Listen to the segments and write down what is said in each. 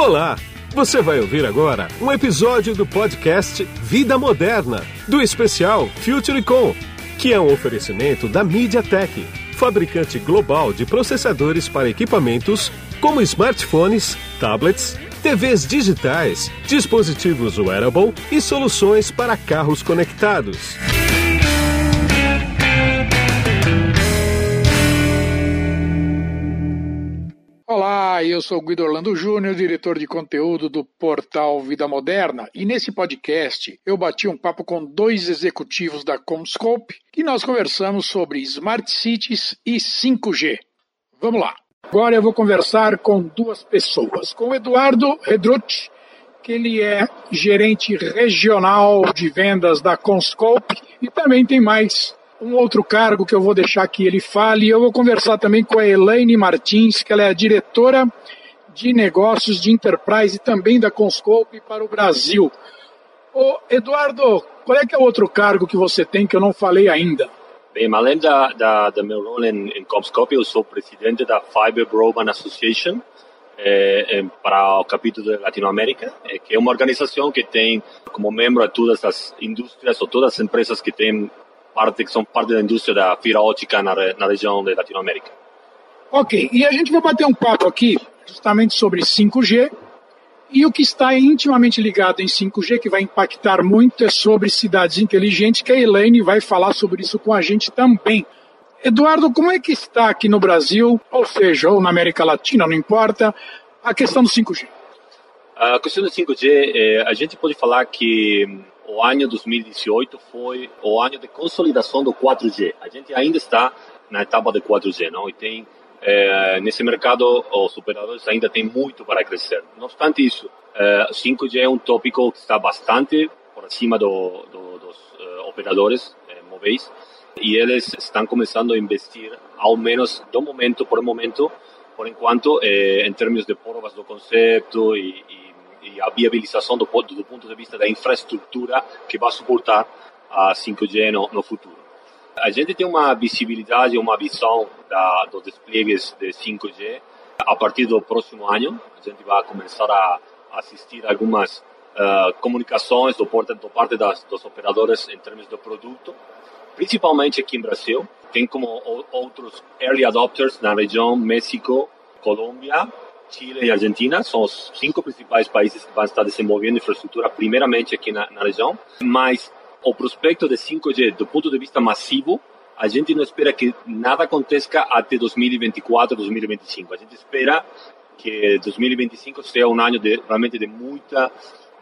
Olá! Você vai ouvir agora um episódio do podcast Vida Moderna, do especial FutureCon, que é um oferecimento da MediaTek, fabricante global de processadores para equipamentos como smartphones, tablets, TVs digitais, dispositivos wearable e soluções para carros conectados. Olá, eu sou Guido Orlando Júnior, diretor de conteúdo do portal Vida Moderna, e nesse podcast eu bati um papo com dois executivos da Comscope e nós conversamos sobre Smart Cities e 5G. Vamos lá. Agora eu vou conversar com duas pessoas, com o Eduardo Redrucci, que ele é gerente regional de vendas da Comscope, e também tem mais um outro cargo que eu vou deixar que ele fale. Eu vou conversar também com a Elaine Martins, que ela é a diretora de negócios de enterprise e também da Conscope para o Brasil. Ô, Eduardo, qual é que é o outro cargo que você tem que eu não falei ainda? Bem, além da, da, da meu rol em, em Comscope, eu sou presidente da Fiber Broadband Association é, para o capítulo da Latinoamérica, é, que é uma organização que tem como membro todas as indústrias ou todas as empresas que têm parte que são parte da indústria da fibra ótica na, na região de Latinoamérica. Ok, e a gente vai bater um papo aqui justamente sobre 5G e o que está intimamente ligado em 5G, que vai impactar muito, é sobre cidades inteligentes, que a Elaine vai falar sobre isso com a gente também. Eduardo, como é que está aqui no Brasil, ou seja, ou na América Latina, não importa, a questão do 5G? A questão do 5G, é, a gente pode falar que o ano 2018 foi o ano de consolidação do 4G. A gente ainda está na etapa de 4G, não? E tem é, nesse mercado os operadores ainda têm muito para crescer. Não obstante isso, é, 5G é um tópico que está bastante por acima do, do, dos uh, operadores é, móveis e eles estão começando a investir, ao menos do momento por momento, por enquanto, em termos de provas do conceito e, e e a viabilização do, do ponto de vista da infraestrutura que vai suportar a 5G no, no futuro. A gente tem uma visibilidade, uma visão da, dos desplegues de 5G a partir do próximo ano. A gente vai começar a assistir algumas uh, comunicações do, do parte das, dos operadores em termos do produto, principalmente aqui em Brasil. Tem como outros early adopters na região México, Colômbia Chile e Argentina são os cinco principais países que vão estar desenvolvendo infraestrutura primeiramente aqui na, na região, mas o prospecto de 5G do ponto de vista massivo, a gente não espera que nada aconteça até 2024, 2025. A gente espera que 2025 seja um ano de, realmente de muita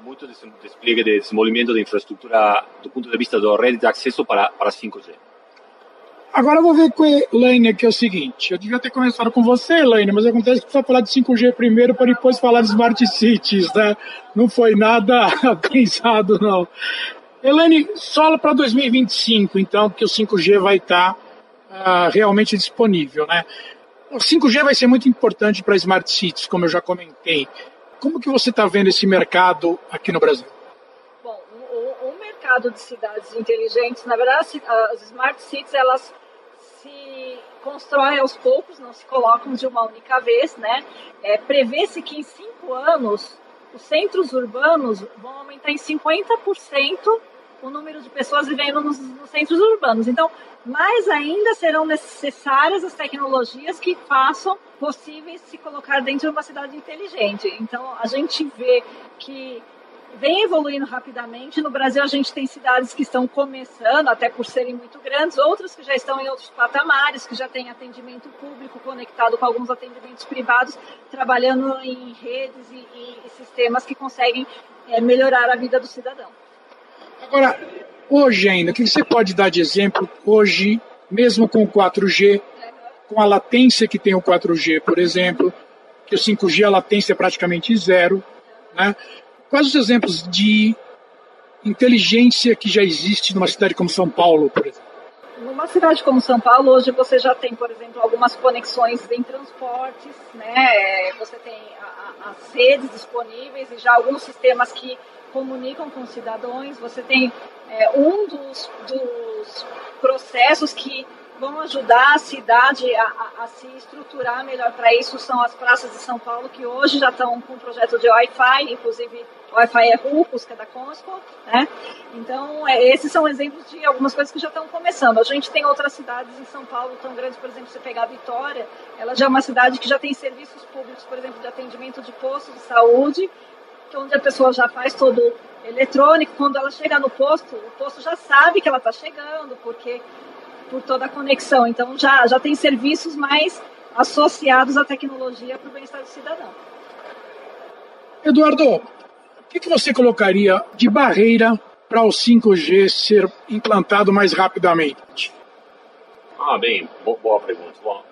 muito despliegue de desenvolvimento de infraestrutura do ponto de vista da rede de acesso para, para 5G. Agora eu vou ver com a Elaine aqui é o seguinte. Eu devia ter começado com você, Elaine, mas acontece que precisa falar de 5G primeiro para depois falar de Smart Cities, né? Não foi nada pensado, não. Elaine, só para 2025, então, que o 5G vai estar tá, uh, realmente disponível, né? O 5G vai ser muito importante para Smart Cities, como eu já comentei. Como que você está vendo esse mercado aqui no Brasil? Mercado de cidades inteligentes, na verdade, as smart cities elas se constroem aos poucos, não se colocam de uma única vez, né? É, Prevê-se que em cinco anos os centros urbanos vão aumentar em 50% o número de pessoas vivendo nos, nos, centros urbanos. Então, mais ainda serão necessárias as tecnologias que façam possíveis se colocar dentro de uma cidade inteligente. Então, a gente vê que vem evoluindo rapidamente. No Brasil, a gente tem cidades que estão começando, até por serem muito grandes, outras que já estão em outros patamares, que já têm atendimento público conectado com alguns atendimentos privados, trabalhando em redes e, e, e sistemas que conseguem é, melhorar a vida do cidadão. Agora, hoje ainda, o que você pode dar de exemplo, hoje, mesmo com o 4G, com a latência que tem o 4G, por exemplo, que o 5G a latência é praticamente zero, né? Quais os exemplos de inteligência que já existe numa cidade como São Paulo, por exemplo? Numa cidade como São Paulo, hoje você já tem, por exemplo, algumas conexões em transportes, né? Você tem as redes disponíveis e já alguns sistemas que comunicam com os cidadãos. Você tem é, um dos, dos processos que vão ajudar a cidade a, a, a se estruturar melhor para isso são as praças de São Paulo, que hoje já estão com um projeto de Wi-Fi, inclusive Wi-Fi é Rufus, que é da Consco, né? Então, é, esses são exemplos de algumas coisas que já estão começando. A gente tem outras cidades em São Paulo tão grandes, por exemplo, você pegar Vitória, ela já é uma cidade que já tem serviços públicos, por exemplo, de atendimento de posto de saúde, que onde a pessoa já faz todo eletrônico, quando ela chega no posto, o posto já sabe que ela está chegando, porque por toda a conexão. Então já, já tem serviços mais associados à tecnologia para o bem-estar do cidadão. Eduardo, o que, que você colocaria de barreira para o 5G ser implantado mais rapidamente? Ah, bem, boa pergunta. Bom,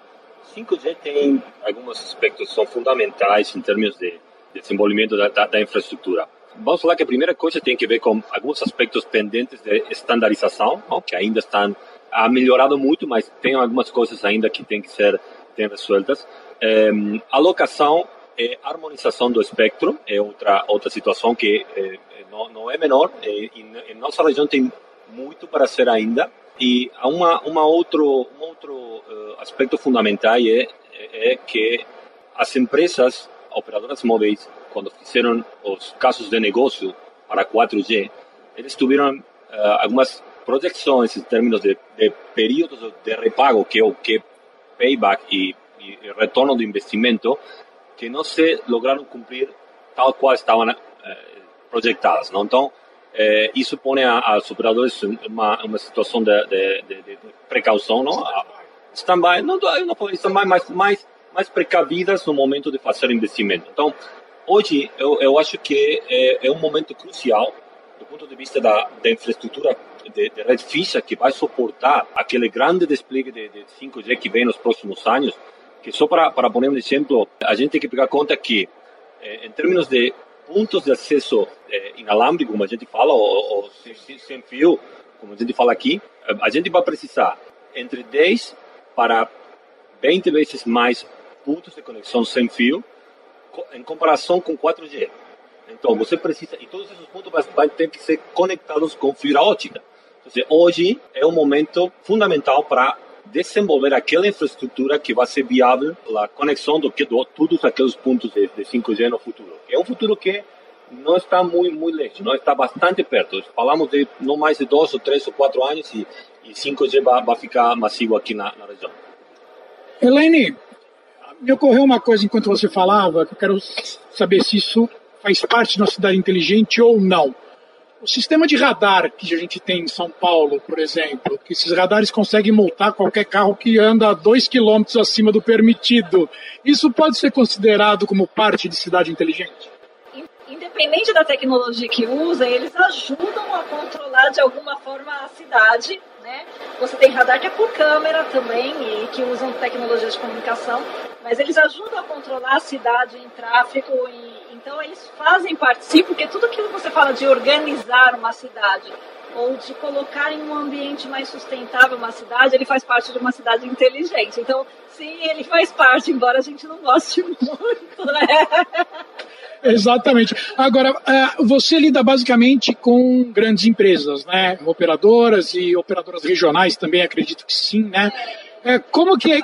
5G tem alguns aspectos que são fundamentais em termos de desenvolvimento da, da, da infraestrutura. Vamos falar que a primeira coisa tem que ver com alguns aspectos pendentes de estandarização, que ainda estão ha melhorado muito, mas tem algumas coisas ainda que tem que ser tem resueltas. É, alocação e harmonização do espectro é outra outra situação que é, não, não é menor. É, em, em nossa região tem muito para ser ainda. E há uma uma outro um outro uh, aspecto fundamental é, é que as empresas operadoras móveis quando fizeram os casos de negócio para 4G eles tiveram uh, algumas projeções em termos de, de períodos de repago, que o que payback e, e, retorno do investimento, que não se lograram cumprir tal qual estavam eh, projetadas. Não? Então, eh, isso põe aos operadores uma, uma situação de, de, de, de precaução, não? Stand-by, não, não pode stand-by, mais, mais precavidas no momento de fazer investimento. Então, hoje, eu, eu acho que é, é um momento crucial do ponto de vista da, da infraestrutura de, de red ficha que vai suportar aquele grande despliegue de, de 5G que vem nos próximos anos, que só para, para poner um exemplo, a gente tem que pegar conta que, eh, em termos de pontos de acesso eh, como a gente fala, ou sem, sem fio, como a gente fala aqui, eh, a gente vai precisar entre 10 para 20 vezes mais pontos de conexão sem fio em comparação com 4G. Então, você precisa, e todos esses pontos vão ter que ser conectados com fibra ótica. Então, hoje é um momento fundamental para desenvolver aquela infraestrutura que vai ser viável a conexão do que de todos aqueles pontos de, de 5G no futuro. É um futuro que não está muito muito longe, não está bastante perto. Falamos de não mais de dois ou três ou quatro anos e, e 5G vai, vai ficar massivo aqui na, na região. Elaine, me ocorreu uma coisa enquanto você falava, que eu quero saber se isso faz parte de uma cidade inteligente ou não. O sistema de radar que a gente tem em São Paulo, por exemplo, que esses radares conseguem multar qualquer carro que anda a dois quilômetros acima do permitido, isso pode ser considerado como parte de cidade inteligente? Independente da tecnologia que usa, eles ajudam a controlar de alguma forma a cidade né? Você tem radar que é por câmera também e que usam tecnologia de comunicação, mas eles ajudam a controlar a cidade em tráfego e então eles fazem parte sim, porque tudo aquilo que você fala de organizar uma cidade ou de colocar em um ambiente mais sustentável uma cidade, ele faz parte de uma cidade inteligente. Então, sim, ele faz parte, embora a gente não goste muito, né? Exatamente. Agora, é, você lida basicamente com grandes empresas, né? Operadoras e operadoras regionais também, acredito que sim, né? É, como, que é,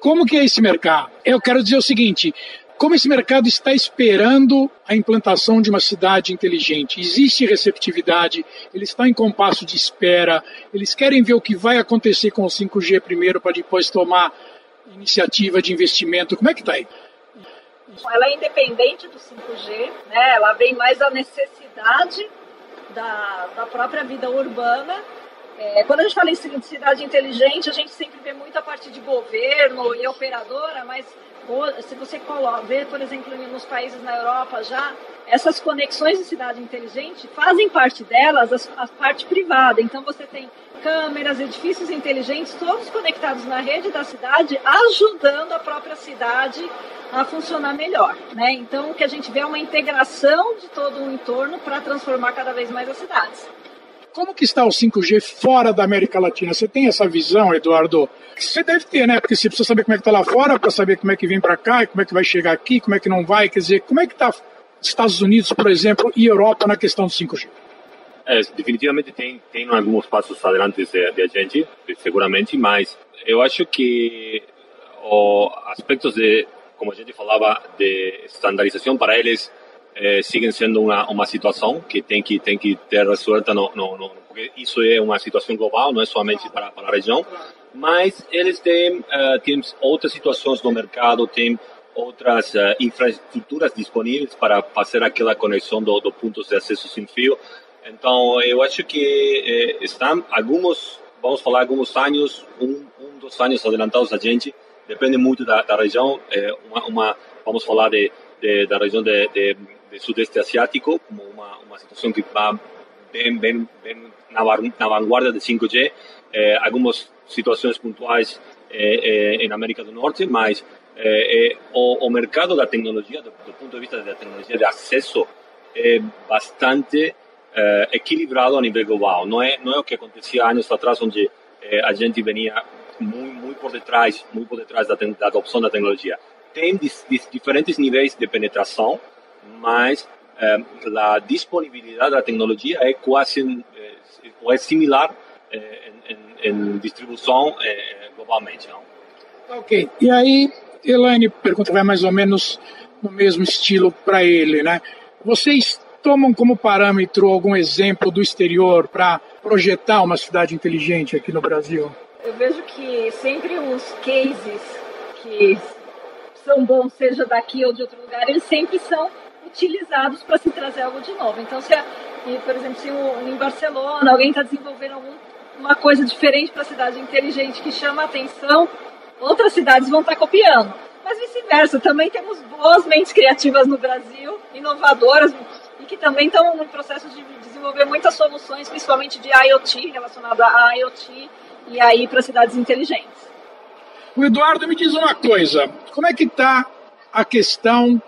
como que é esse mercado? Eu quero dizer o seguinte, como esse mercado está esperando a implantação de uma cidade inteligente? Existe receptividade? Eles estão em compasso de espera? Eles querem ver o que vai acontecer com o 5G primeiro para depois tomar iniciativa de investimento? Como é que está aí? Ela é independente do 5G, né? ela vem mais da necessidade da, da própria vida urbana. É, quando a gente fala em cidade inteligente, a gente sempre vê muito a parte de governo e operadora, mas se você vê, por exemplo, nos países na Europa já, essas conexões de cidade inteligente fazem parte delas a, a parte privada. Então você tem câmeras, edifícios inteligentes, todos conectados na rede da cidade, ajudando a própria cidade a funcionar melhor. Né? Então, o que a gente vê é uma integração de todo o entorno para transformar cada vez mais as cidades. Como que está o 5G fora da América Latina? Você tem essa visão, Eduardo? Você deve ter, né? Porque você precisa saber como é que está lá fora para saber como é que vem para cá e como é que vai chegar aqui, como é que não vai. Quer dizer, como é que está Estados Unidos, por exemplo, e Europa na questão do 5G? É, definitivamente tem, tem alguns passos adiante de, de a gente, seguramente, mas eu acho que o aspectos de, como a gente falava, de estandarização para eles eh, siguen sendo uma, uma situação que tem que tem que ter resolta no, no, no, porque isso é uma situação global, não é somente para, para a região, mas eles têm, uh, têm outras situações no mercado, têm outras uh, infraestruturas disponíveis para fazer aquela conexão do, do pontos de acesso sem fio. Então, eu acho que eh, estão alguns, vamos falar, alguns anos, um, um dos anos adelantados a gente, depende muito da, da região, é uma, uma, vamos falar de, de da região de, de, de, sudeste asiático, como uma, uma situação que vai bem, bem, bem na, na vanguarda de 5G, é, algumas situações pontuais é, em América do Norte, mas o, o, mercado da tecnologia, do, do ponto de vista da tecnologia de acesso, é bastante eh, equilibrado a nível global. Não é, não é o que acontecia anos atrás, onde eh, a gente venia muito, muito por detrás, muito por detrás da, da adopção da tecnologia. Tem diferentes níveis de penetração, mas eh, a disponibilidade da tecnologia é quase eh, ou é similar eh, em, em, distribuição globalmente. Não? Ok. E aí, Elaine pergunta vai mais ou menos no mesmo estilo para ele, né? Vocês tomam como parâmetro algum exemplo do exterior para projetar uma cidade inteligente aqui no Brasil? Eu vejo que sempre os cases que são bons, seja daqui ou de outro lugar, eles sempre são utilizados para se trazer algo de novo. Então, se, por exemplo, se em Barcelona alguém está desenvolvendo alguma coisa diferente para a cidade inteligente que chama a atenção, outras cidades vão estar tá copiando. Mas vice-versa, também temos boas mentes criativas no Brasil, inovadoras, e que também estão no processo de desenvolver muitas soluções, principalmente de IoT, relacionado a IoT e aí para cidades inteligentes. O Eduardo me diz uma coisa, como é que está a questão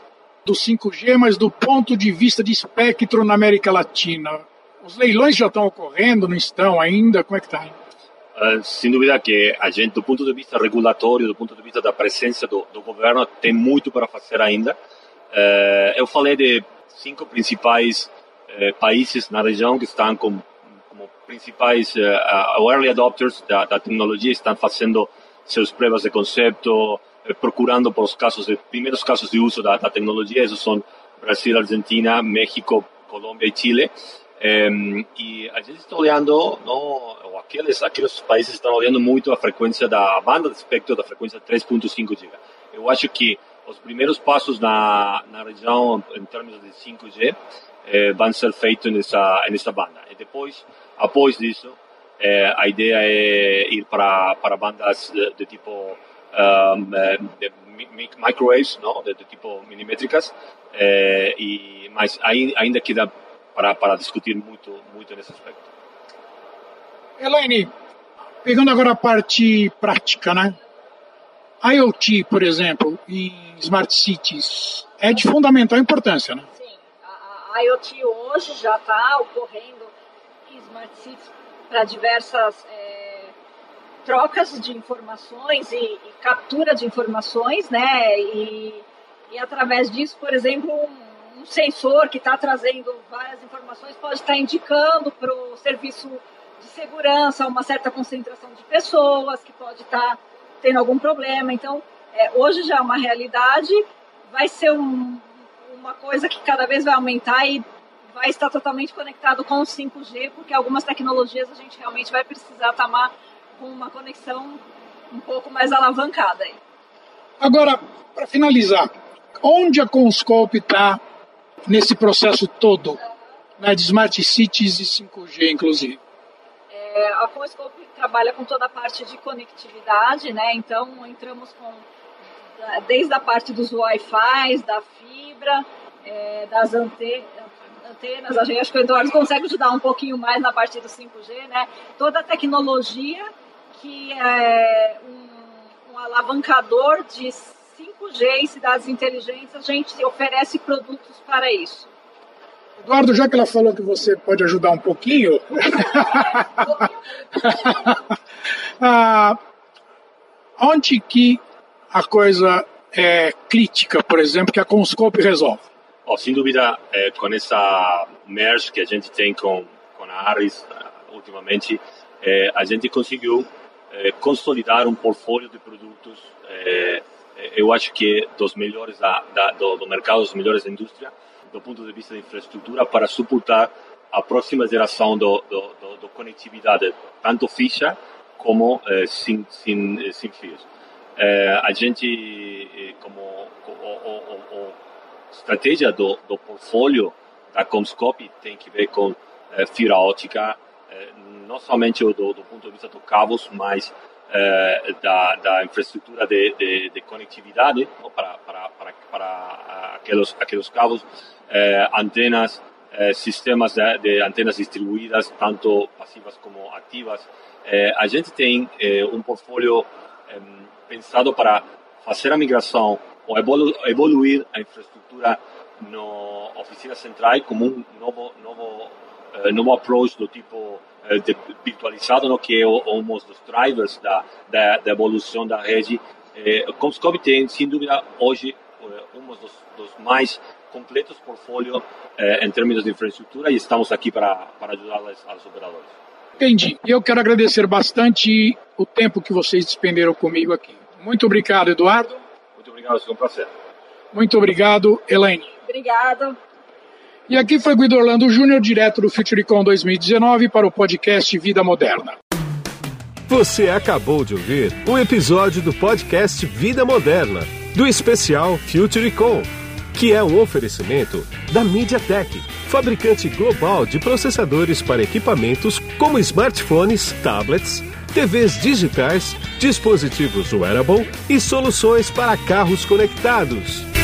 do 5G, mas do ponto de vista de espectro na América Latina? Os leilões já estão ocorrendo, não estão ainda? Como é que está? Uh, sem dúvida que a gente, do ponto de vista regulatório, do ponto de vista da presença do, do governo, tem muito para fazer ainda. Uh, eu falei de cinco principais eh, países na região que estão como, como principais eh, early adopters da, da, tecnologia, estão fazendo seus provas de conceito, eh, procurando por os casos de, primeiros casos de uso da, da tecnologia, esses são Brasil, Argentina, México, Colômbia e Chile. e a gente está olhando, não, aqueles, aqueles países estão olhando muito a frequência da banda de espectro da frequência 3.5 GHz. Eu acho que os primeiros passos na, na região em termos de 5G eh, vão ser feitos nessa nessa banda. E depois, após disso, eh, a ideia é ir para para bandas de, de tipo um, eh, de microwaves, não, de, de tipo milimétricas. Eh, e mas ainda queda para para discutir muito muito nesse aspecto. Elaine, pegando agora a parte prática, né? IoT, por exemplo, em smart cities, é de fundamental importância, né? Sim, a, a IoT hoje já está ocorrendo em smart cities para diversas é, trocas de informações e, e, captura de informações, né? E, e através disso, por exemplo, um, um sensor que está trazendo várias informações pode estar tá indicando para o serviço de segurança uma certa concentração de pessoas que pode estar tá tendo algum problema. Então, é, hoje já é uma realidade, vai ser um, uma coisa que cada vez vai aumentar e vai estar totalmente conectado com o 5G, porque algumas tecnologias a gente realmente vai precisar tomar com uma conexão um pouco mais alavancada. Aí. Agora, para finalizar, onde a Conscope está nesse processo todo, né, de Smart Cities e 5G, inclusive? É, a Conscope trabalha com toda a parte de conectividade, né? Então entramos com desde a parte dos Wi-Fi, da fibra, é, das ante antenas. Acho que o Eduardo consegue ajudar um pouquinho mais na parte do 5G, né? Toda a tecnologia que é um, um alavancador de 5G em cidades inteligentes, a gente oferece produtos para isso. Eduardo, já que ela falou que você pode ajudar um pouquinho, ah, onde que a coisa é crítica, por exemplo, que a Conscope resolve? Oh, sem dúvida, é, com essa merge que a gente tem com, com a Harris, ultimamente, é, a gente conseguiu é, consolidar um portfólio de produtos, é, eu acho que dos melhores da, da, do, do, mercado, dos melhores da indústria, do ponto de vista de infraestrutura, para suportar a próxima geração do, do, do, do conectividade, tanto fixa como sem, sem, sem fios. a gente, como o, o, o, estratégia do, do portfólio da Comscope tem que ver com fibra ótica, não somente do, do ponto de vista dos cabos, mas eh, da, da, infraestrutura de, de, de conectividade para, para, para, para, aqueles, aqueles cabos, antenas, sistemas de, de, antenas distribuídas, tanto passivas como ativas. a gente tem um portfólio pensado para fazer a migração ou evolu evoluir a infraestrutura no oficina central como um novo, novo, novo approach do tipo eh, virtualizado, no, que é um dos drivers da, da, da evolução da rede. Eh, Comscope tem, sem dúvida, hoje eh, um dos, dos mais completos portfólio eh, em termos de infraestrutura e estamos aqui para, para ajudar os operadores. Entendi. E eu quero agradecer bastante o tempo que vocês despenderam comigo aqui. Muito obrigado, Eduardo. Muito obrigado, foi um prazer. Muito obrigado, Elaine. Obrigada. E aqui foi Guido Orlando Júnior, direto do FutureCon 2019 para o podcast Vida Moderna. Você acabou de ouvir um episódio do podcast Vida Moderna, do especial FutureCon, que é um oferecimento da MediaTek, fabricante global de processadores para equipamentos como smartphones, tablets, TVs digitais, dispositivos wearable e soluções para carros conectados.